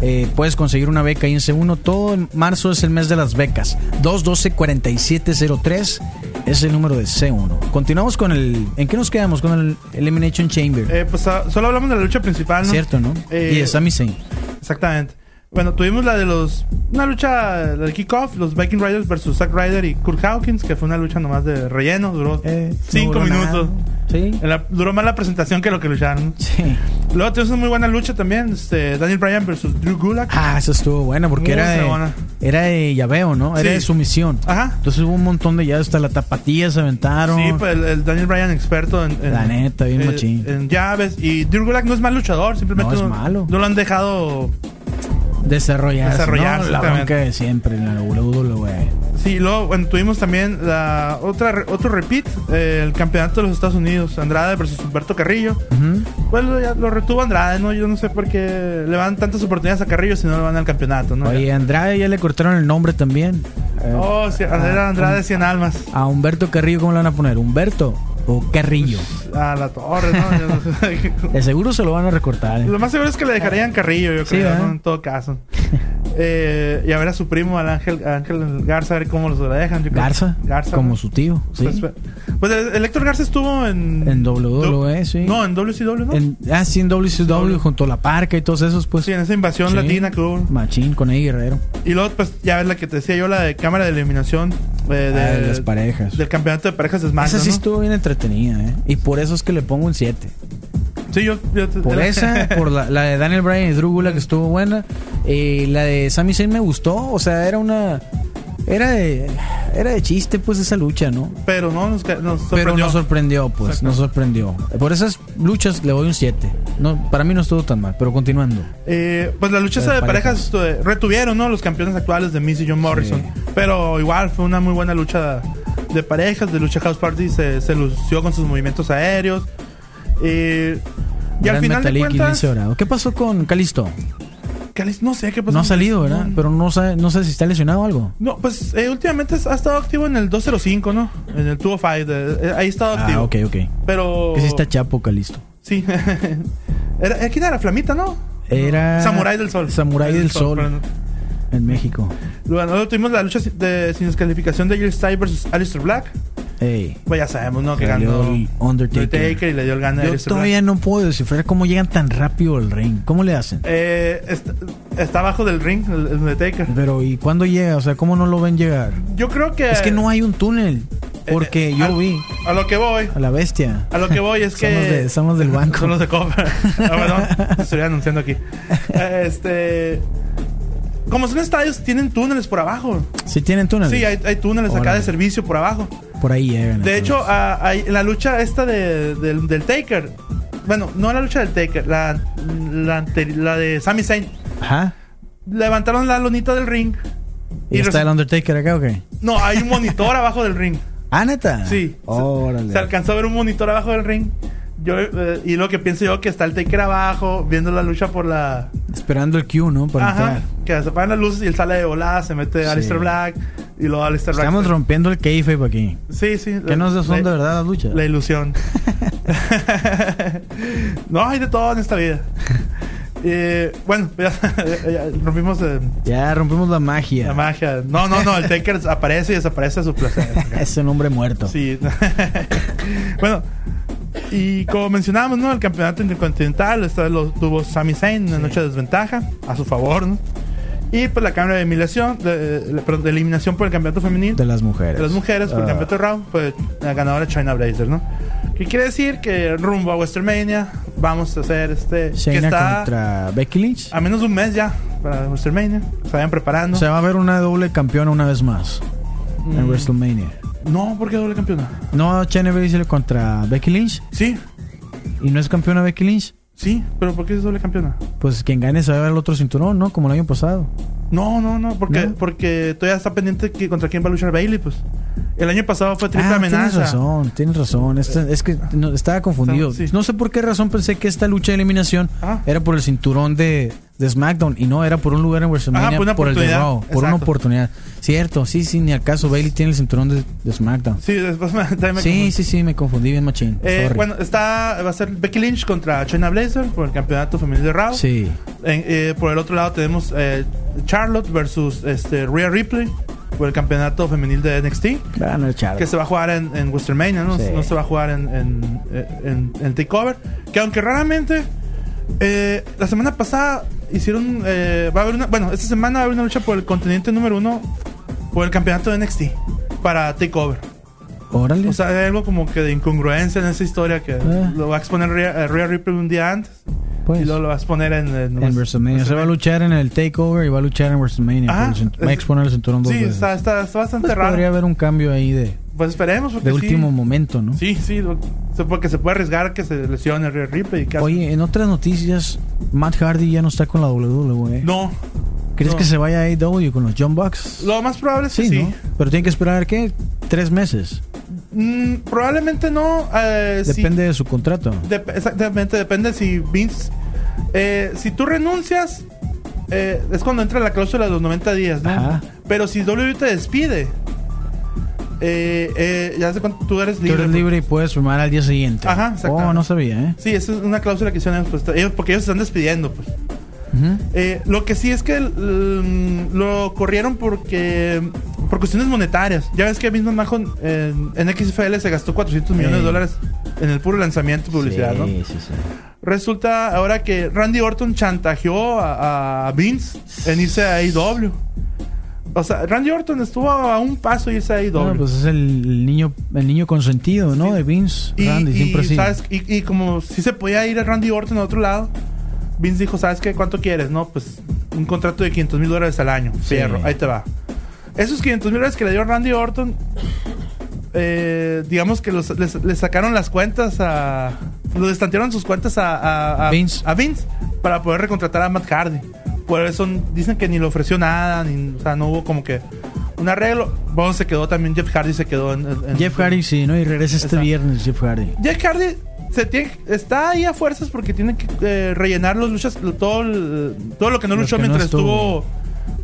Eh, puedes conseguir una beca ahí en C1. Todo en marzo es el mes de las becas. 212-4703 es el número de C1. Continuamos con el. ¿En qué nos quedamos? Con el Elimination Chamber. Eh, pues ah, solo hablamos de la lucha principal, ¿no? Cierto, ¿no? Eh, y de Sami Zayn. Exactamente. Bueno, tuvimos la de los. Una lucha de kickoff, los Viking Riders versus Zack Ryder y Kurt Hawkins, que fue una lucha nomás de relleno, duró 5 eh, minutos. Sí. duró más la presentación que lo que lucharon. Sí. Luego tuvimos una muy buena lucha también, este, Daniel Bryan versus Drew Gulak. Ah, eso estuvo bueno, porque era de, era de llaveo, ¿no? Era de sumisión. Ajá. Entonces hubo un montón de llaves, hasta la tapatilla se aventaron. Sí, pues el, Daniel Bryan experto en, La neta, bien machín. En llaves. Y Drew Gulak no es mal luchador, simplemente no, es malo. no lo han dejado desarrollar desarrollarse la bronca de siempre en la WWE. Sí, luego bueno, tuvimos también la otra otro repeat, eh, el campeonato de los Estados Unidos, Andrade versus Humberto Carrillo. Pues lo, lo, retuvo Andrade, ¿no? Yo no sé por qué le van tantas oportunidades a Carrillo si no le van al campeonato, ¿no? Oye, Andrade ya le cortaron el nombre también. oh, sí, era Andrade 100 almas. A Humberto Carrillo, ¿cómo le van a poner? Humberto o Carrillo. A la torre, ¿no? de seguro se lo van a recortar. ¿eh? Lo más seguro es que le dejarían Carrillo, yo creo, en todo caso. Eh, y a ver a su primo, al Ángel, Ángel Garza, a ver cómo lo dejan. Garza, Garza. Como su tío, sí. Pues, pues el Héctor Garza estuvo en... En WWE, sí. No, en WCW, ¿no? En, ah, sí, en WCW, junto a La Parca y todos esos, pues. Sí, en esa invasión latina que hubo. Machín, con Eddie Guerrero. Y luego, pues, ya ves la que te decía yo, la de cámara de eliminación. Eh, de, ah, de, las parejas. Del campeonato de parejas de SmackDown, Esa sí estuvo bien entretenida, ¿eh? Y por eso es que le pongo un 7. Sí, yo, Por esa, por la, de Daniel Bryan y Drew que estuvo buena. Eh, la de Sami Zayn me gustó. O sea, era una. Era de, era de chiste, pues, esa lucha, ¿no? Pero no nos, sorprendió. Pero nos sorprendió, pues, nos sorprendió. Por esas luchas le doy un 7. No, para mí no estuvo tan mal, pero continuando. Eh, pues la lucha de, parejas, retuvieron, ¿no? Los campeones actuales de Miss y John Morrison. Pero igual fue una muy buena lucha de parejas, de lucha House Party. Se, se lució con sus movimientos aéreos. Eh, y al final de cuentas... ¿Qué pasó con Calisto? No sé qué pasó. No ha salido, ¿verdad? Pero no sé, no sé si está lesionado o algo. No, pues eh, últimamente ha estado activo en el 205, ¿no? En el 205. Eh, ahí ha estado activo. Ah, ok, ok. Pero. Que sí está chapo, Calisto. Sí. era, ¿Quién era? Flamita, ¿no? Era. Samurai del Sol. Samurai del, Sol. en México. Luego tuvimos la lucha de, sin descalificación de Jill Stein versus Alistair Black. Pues ya sabemos, ¿no? Que ganó Undertaker. y le dio el gana Yo todavía no puedo descifrar cómo llegan tan rápido al ring. ¿Cómo le hacen? Eh, está, abajo del ring, el, Undertaker. Pero, ¿y cuándo llega? O sea, ¿cómo no lo ven llegar? Yo creo que. Es que no hay un túnel. Porque eh, yo vi. A lo que voy. A la bestia. A lo que voy es que. somos, del banco. Somos de copa. no, estoy anunciando aquí. Este. Como son estadios, tienen túneles por abajo. Sí, tienen túneles. Sí, hay, túneles acá de servicio por abajo. Por ahí llegan. De hecho, la lucha esta de, del Taker. Bueno, no la lucha del Taker, la, la, de Sami Zayn. Ajá. Levantaron la lonita del ring. ¿Y, está el Undertaker acá o qué? No, hay un monitor abajo del ring. ¿Ah, neta? Sí. Se, alcanzó a ver un monitor abajo del ring. Yo, eh, y lo que pienso yo que está el Taker abajo, viendo la lucha por la. Esperando el Q, ¿no? Para Ajá. Que se apagan las luces y él sale de volada, se mete a Alistair Black. Y luego Alistair Black. Estamos rompiendo el kayfabe aquí. Sí, sí. Que no son de verdad las luchas. La ilusión. no, hay de todo en esta vida. Eh, bueno, ya, rompimos. Eh, ya rompimos la magia. La magia. No, no, no. El Taker aparece y desaparece a su placer. es un hombre muerto. Sí. bueno, Y como mencionábamos, ¿no? El campeonato intercontinental esta vez lo tuvo Sami Zayn en una noche de desventaja, a su favor, ¿no? Y pues la cámara de eliminación, de, de, eliminación por el campeonato femenino. De las mujeres. De las mujeres por el ah. campeonato de Raw, pues la ganadora China Blazer, ¿no? ¿Qué quiere decir? Que rumbo a WrestleMania vamos a hacer este... Shayna contra Becky Lynch. A menos de un mes ya para WrestleMania. Se vayan preparando. Se va a ver una doble campeona una vez más en mm. WrestleMania. No, ¿por qué doble campeona? No, Shayna Blazer contra Becky Lynch. Sí. ¿Y no es campeona Becky Lynch? Sí, pero ¿por qué es doble campeona? Pues quien gane se va a ver el otro cinturón, ¿no? Como el año pasado. No, no, no, porque, porque todavía está pendiente que contra quién va a luchar Bailey, pues. El año pasado fue triple ah, amenaza. Tienes razón, tienes razón. es que estaba confundido. No sé por qué razón pensé que esta lucha de eliminación ah. era por el cinturón de, de SmackDown y no era por un lugar en WrestleMania por, por el de Raw, por una oportunidad. Cierto, sí, sí, ni acaso Bailey tiene el cinturón de, de SmackDown. Sí, después me, Sí, sí, sí, me confundí bien machín. Eh, bueno, está va a ser Becky Lynch contra China Blazer por el campeonato femenino de Raw. Sí. Eh, por el otro lado tenemos eh, Charlotte versus este Rhea Ripley por el campeonato femenil de NXT. Que se va a jugar en, en WrestleMania, ¿no? no se va a jugar en, en, en, Takeover. Que aunque raramente eh, la semana pasada hicieron. Eh, va a haber una. Bueno, esta semana va a haber una lucha por el continente número uno. Por el campeonato de NXT. Para Takeover. Órale. O sea, hay algo como que de incongruencia en esa historia que ah. lo va a exponer Rhea, Rhea Ripley un día antes. Pues. y luego lo vas a poner en, en, WrestleMania. Se va a luchar en el Takeover y va a luchar en WrestleMania. va a exponer el cinturón dos Sí, está, está, está, bastante pues raro. Podría haber un cambio ahí de. Pues esperemos. de último momento, ¿no? Sí, sí. Porque se puede arriesgar que se lesione el Ripley. Oye, en otras noticias, Matt Hardy ya no está con la WWE. No. ¿Crees que se vaya a AEW con los John Bucks? Lo más probable es que sí. ¿no? Pero tiene que esperar, ¿qué? ¿Tres meses? Mm, probablemente no. Eh, depende de su contrato. exactamente, depende si Vince eh, si tú renuncias, eh, es cuando entra la cláusula de los 90 días, ¿no? Pero si W te despide, eh, ya sé cuánto tú eres libre. Tú eres libre y puedes firmar al día siguiente. Ajá, exacto. Oh, no sabía, ¿eh? Sí, esa es una cláusula que hicieron pues, ellos, porque ellos se están despidiendo, pues. Lo que sí es que lo corrieron porque por cuestiones monetarias. Ya ves que mismo Majo en, XFL se gastó 400 millones de dólares en el puro lanzamiento publicidad, ¿no? Sí, sí, sí. Resulta ahora que Randy Orton chantajeó a, Vince en irse a AEW. O sea, Randy Orton estuvo a un paso y irse a AEW. pues es el, niño el niño consentido, ¿no? De Vince. Y, como si se podía ir a Randy Orton a otro lado, Vince dijo, ¿sabes qué? ¿Cuánto quieres? No, pues un contrato de 500 mil dólares al año. Fierro, ahí te va. Esos 500 mil dólares que le dio Randy Orton, eh, digamos que los, les, sacaron las cuentas a. Lo destantearon sus cuentas a, a, Vince. a Vince para poder recontratar a Matt Hardy. Por eso dicen que ni le ofreció nada, ni, o sea, no hubo como que un arreglo. Bueno, se quedó también, Jeff Hardy se quedó en. Jeff Hardy, sí, ¿no? Y regresa este viernes, Jeff Hardy. Jeff Hardy se tiene, está ahí a fuerzas porque tiene que eh, rellenar los luchas, todo, todo lo que no luchó mientras estuvo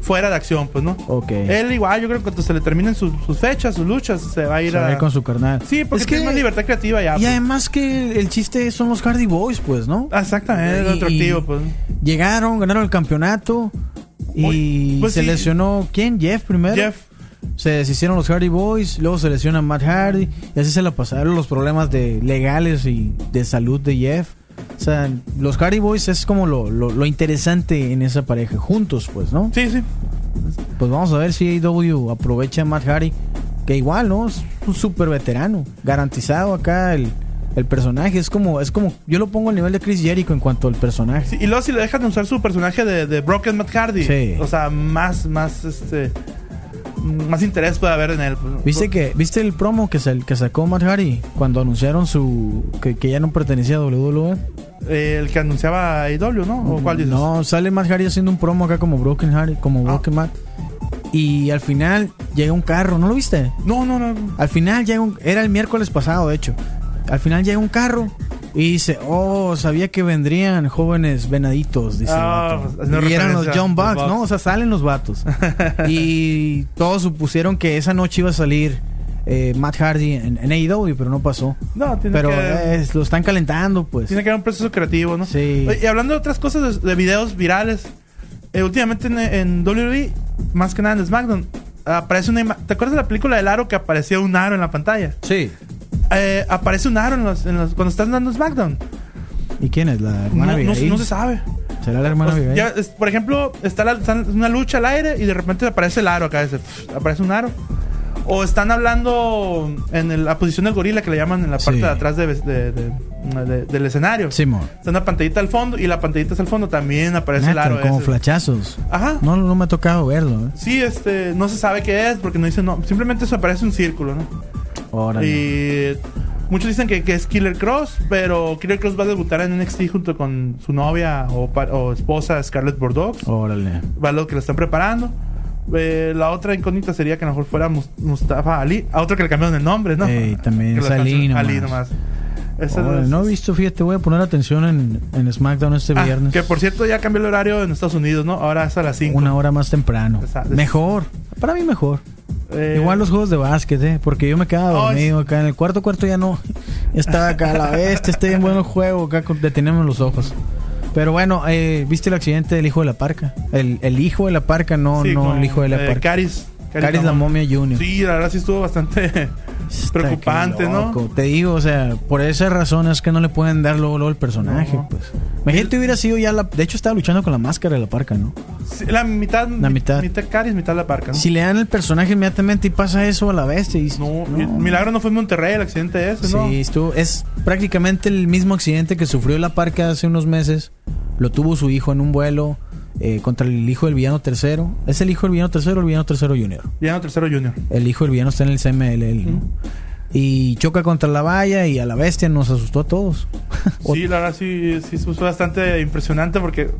fuera de acción, pues, ¿no? Ok. Él igual, yo creo que cuando se le terminen sus, fechas, sus luchas, se va a ir a... con su carnal. Sí, porque es que, tiene más libertad creativa ya. Y pues. además que el chiste son los Hardy Boys, pues, ¿no? Exactamente, es atractivo, pues. Llegaron, ganaron el campeonato y pues se lesionó, ¿quién? Jeff primero. Jeff. Se deshicieron los Hardy Boys, luego se lesiona Matt Hardy y así se la pasaron los problemas de legales y de salud de Jeff. O sea, los Hardy Boys es como lo, lo, interesante en esa pareja, juntos, pues, ¿no? Sí, sí. Pues vamos a ver si AEW aprovecha a Matt Hardy, que igual, ¿no? Es un súper veterano, garantizado acá el, personaje. Es como, es como, yo lo pongo al nivel de Chris Jericho en cuanto al personaje. y luego si le dejan usar su personaje de, de Broken Matt Hardy, sí. o sea, más, más, este más interés puede haber en él. ¿Viste que viste el promo que, que sacó Matt Hardy cuando anunciaron su que, ya no pertenecía a WWE? Eh, el que anunciaba a IW, ¿no? ¿O cuál dices? No, sale Matt Hardy haciendo un promo acá como Broken Hardy, como ah. Broken Matt. Y al final llega un carro, ¿no lo viste? No, no, no. Al final llega un era el miércoles pasado, de hecho. Al final llega un carro y dice, oh, sabía que vendrían jóvenes venaditos, dice ah, Y eran los John Bucks, ¿no? O sea, salen los vatos. y todos supusieron que esa noche iba a salir eh, Matt Hardy en, en, AEW, pero no pasó. No, tiene pero que, lo están calentando, pues. Tiene que haber un proceso creativo, ¿no? Sí. Y hablando de otras cosas, de, videos virales, eh, últimamente en, en, WWE, más que nada en SmackDown, aparece una ¿Te acuerdas de la película del aro que aparecía un aro en la pantalla? Sí. Eh, aparece un aro en los, cuando están dando SmackDown. ¿Y quién es? ¿La hermana no, no, se sabe. ¿Será la hermana pues, Por ejemplo, está, una lucha al aire y de repente aparece el aro acá. aparece un aro. O están hablando en la posición del gorila que le llaman en la parte de atrás del escenario. Sí, Está una pantallita al fondo y la pantallita al fondo también aparece el aro. Como flachazos. Ajá. No, no me ha tocado verlo. ¿eh? Sí, este, no se sabe qué es porque no dice no. Simplemente eso aparece un círculo, ¿no? Y muchos dicen que, es Killer Cross, pero Killer Cross va a debutar en NXT junto con su novia o, esposa Scarlett Bordeaux. Órale. Va lo que lo están preparando. Eh, la otra incógnita sería que a lo mejor fuera Mustafa Ali, a otro que le cambiaron el nombre, ¿no? también es Ali nomás. no he visto, fíjate, voy a poner atención en, en SmackDown este ah, viernes. Que por cierto ya cambió el horario en Estados Unidos, ¿no? Ahora es a las 5. Una hora más temprano. Mejor. Para mí mejor. Eh, Igual los juegos de básquet, ¿eh? Porque yo me quedaba dormido acá. En el cuarto cuarto ya no. Estaba acá a la vez. Este en buen juego. Acá detenemos los ojos. Pero bueno, eh, ¿viste el accidente del hijo de la parca? El, el hijo de la parca, no, no el hijo de la eh, parca. Caris. Caris, la momia Junior. Sí, la verdad sí estuvo bastante preocupante, ¿no? Te digo, o sea, por esa razón es que no le pueden dar luego, luego el personaje, pues. Imagínate hubiera sido ya la... De hecho, estaba luchando con la máscara de la parca, ¿no? la mitad... La mitad. Mitad Caris, mitad la parca, ¿no? Si le dan el personaje inmediatamente y pasa eso a la. Y... No, Milagro no fue en Monterrey el accidente ese, ¿no? Sí, estuvo... Es prácticamente el mismo accidente que sufrió la parca hace unos meses. Lo tuvo su hijo en un vuelo eh, contra el hijo del villano tercero. ¿Es el hijo del villano tercero o el villano tercero junior? Villano tercero junior. El hijo del villano está en el CML y choca contra la valla y a la bestia nos asustó a todos. sí, la verdad sí, sí fue bastante impresionante porque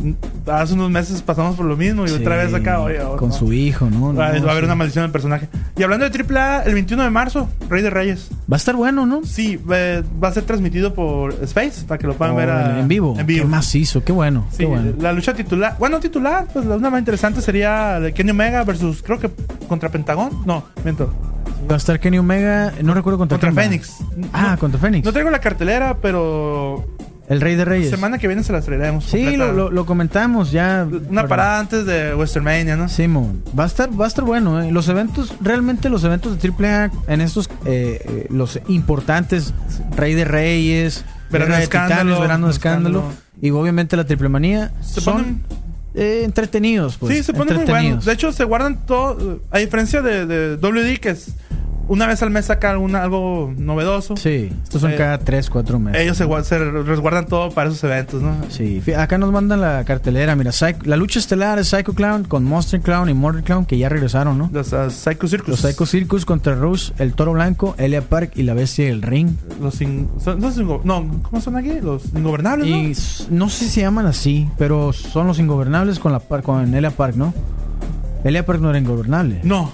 hace unos meses pasamos por lo mismo y otra vez acá, Con su hijo, ¿no? Va, a haber una maldición del personaje. Y hablando de AAA, el 21 de marzo, Rey de Reyes. Va a estar bueno, ¿no? Sí, va a ser transmitido por Space para que lo puedan ver en vivo. En vivo. Qué macizo, qué bueno. Sí, la lucha titular. Bueno, titular, pues la una más interesante sería de Kenny Omega versus, creo que contra Pentagón. No, miento. Va a estar Kenny Omega, no recuerdo contra Contra Fénix. Ah, contra Fénix. No traigo la cartelera, pero el Rey de Reyes. Semana que viene se las traeremos. Sí, lo, comentamos ya. Una parada antes de Westermania, ¿no? Simón. va a estar, va a estar bueno. ¿eh? Los eventos, realmente los eventos de AAA en estos, eh, eh, los importantes, Rey de Reyes, Verano de Escándalo, Verano de escándalo, y obviamente la Triple Manía, son entretenidos. Pues, sí, se ponen muy buenos. De hecho, se guardan todo, a diferencia de, de WD, que es una vez al mes saca algo novedoso. Sí, estos son eh, cada 3, 4 meses. Ellos se, resguardan todo para esos eventos, ¿no? Sí, acá nos mandan la cartelera. Mira, la lucha estelar es Psycho Clown con Monster Clown y Mortal Clown, que ya regresaron, ¿no? Los uh, Psycho Circus. Los Psycho Circus contra Rush, el Toro Blanco, Elia Park y la Bestia del Ring. Los no, ¿cómo son aquí? Los Ingobernables, ¿no? no sé si se llaman así, pero son los Ingobernables con, la, con Elia Park, ¿no? Elia Park no era ingobernable. No.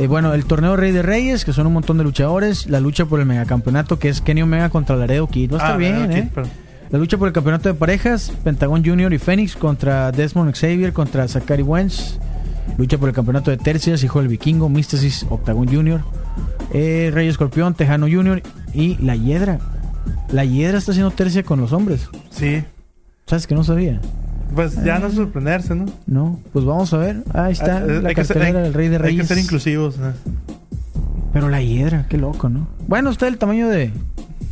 Eh, bueno, el torneo Rey de Reyes, que son un montón de luchadores. La lucha por el megacampeonato, que es Kenny Omega contra Laredo Kid. Va a estar ah, bien, ¿eh? La lucha por el campeonato de parejas, Pentagon Junior y Phoenix contra Desmond Xavier contra Zachary Wentz. Lucha por el campeonato de tercias, Hijo del Vikingo, Mysticis, Octagon Junior. Eh, Rey Escorpión, Tejano Junior y La Hiedra. La Hiedra está haciendo tercia con los hombres. Sí. ¿Sabes que no sabía? Pues ya no sorprenderse, ¿no? No, pues vamos a ver. Ahí está ah, la cartelera del Rey de Reyes. Hay que ser inclusivos. Pero la hiedra, qué loco, ¿no? Bueno, está el tamaño de,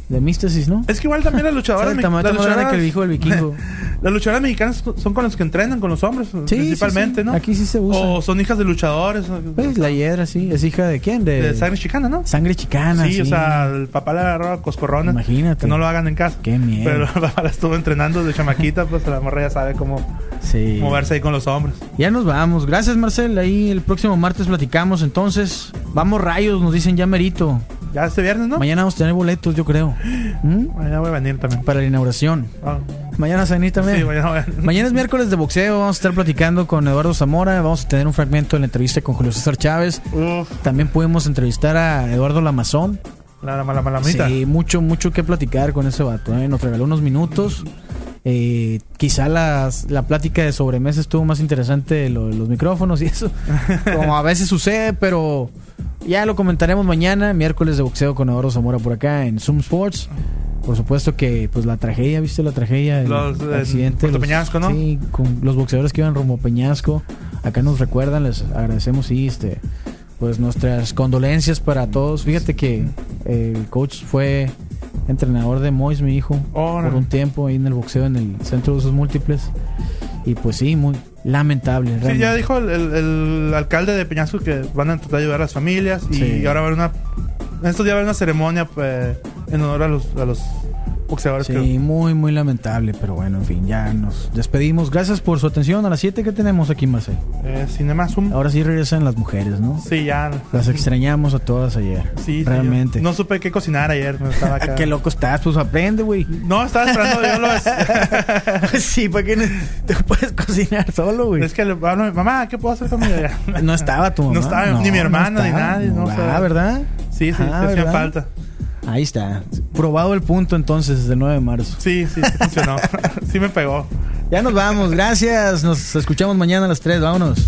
de Místesis, ¿no? Es que igual también las luchadoras... el tamaño que el hijo del vikingo. Las luchadoras mexicanas son con los que entrenan, con los hombres, principalmente, ¿no? Aquí sí se usa. O son hijas de luchadores. Pues la hiedra, sí. ¿Es hija de quién? De, sangre chicana, ¿no? Sangre chicana, sí. o sea, el papá le agarró a coscorrona. Imagínate. Que no lo hagan en casa. Qué miedo. Pero el papá la estuvo entrenando de chamaquita, pues la morra ya sabe cómo moverse ahí con los hombres. Ya nos vamos. Gracias, Marcel. Ahí el próximo martes platicamos. Entonces, vamos rayos, nos dicen ya merito. Ya este viernes, ¿no? Mañana vamos a tener boletos, yo creo. ¿Mm? Mañana voy a venir también. Para la inauguración. Ah. Mañana se venir también. Sí, mañana, voy a... mañana es miércoles de boxeo. Vamos a estar platicando con Eduardo Zamora. Vamos a tener un fragmento de la entrevista con Julio César Chávez. También pudimos entrevistar a Eduardo Lamazón. La mala mala Sí, mucho, mucho que platicar con ese vato. ¿eh? Nos regaló unos minutos. Eh, quizá las, la plática de sobremesa estuvo más interesante los micrófonos y eso. como a veces sucede, pero ya lo comentaremos mañana, miércoles de boxeo con Eduardo Zamora por acá en Zoom Sports. Por supuesto que pues la tragedia, ¿viste la tragedia? El los, accidente. Peñasco, ¿no? Sí, con los boxeadores que iban rumbo Peñasco. Acá nos recuerdan, les agradecemos, sí, este, pues nuestras condolencias para todos. Fíjate que el coach fue entrenador de Mois, mi hijo, por un tiempo ahí en el boxeo, en el centro de usos múltiples. Y pues sí, muy lamentable. Sí, ya dijo el, alcalde de Peñasco que van a tratar de ayudar a las familias y ahora va a haber una... En estos días va a haber una ceremonia pues, en honor a los, a los Sí, muy, muy lamentable, pero bueno, en fin, ya nos despedimos. Gracias por su atención. A las 7 que tenemos aquí, Marcel. Eh, Cinema Zoom. Ahora sí regresan las mujeres, ¿no? Sí, ya. Las extrañamos a todas ayer. Sí, realmente. no supe qué cocinar ayer. estaba acá. qué loco estás, pues aprende, güey. No, estaba esperando yo lo Sí, ¿para qué te puedes cocinar solo, güey? Es que mamá, ¿qué puedo hacer conmigo ya? no estaba tu mamá. No estaba ni mi hermano, ni nadie. No, ah, ¿verdad? Sí, sí, ah, hacía falta. Ahí está. Probado el punto entonces del 9 de marzo. Sí, sí, sí funcionó. sí me pegó. Ya nos vamos. Gracias. Nos escuchamos mañana a las 3. Vámonos.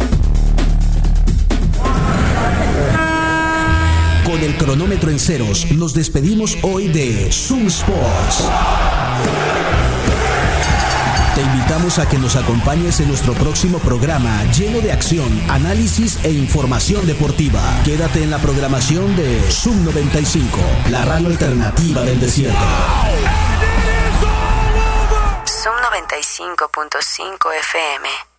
Con el cronómetro en ceros, nos despedimos hoy de Zoom Sports. Te invitamos a que nos acompañes en nuestro próximo programa lleno de acción, análisis e información deportiva. Quédate en la programación de Sub 95, la radio alternativa del desierto. Sub 95.5 FM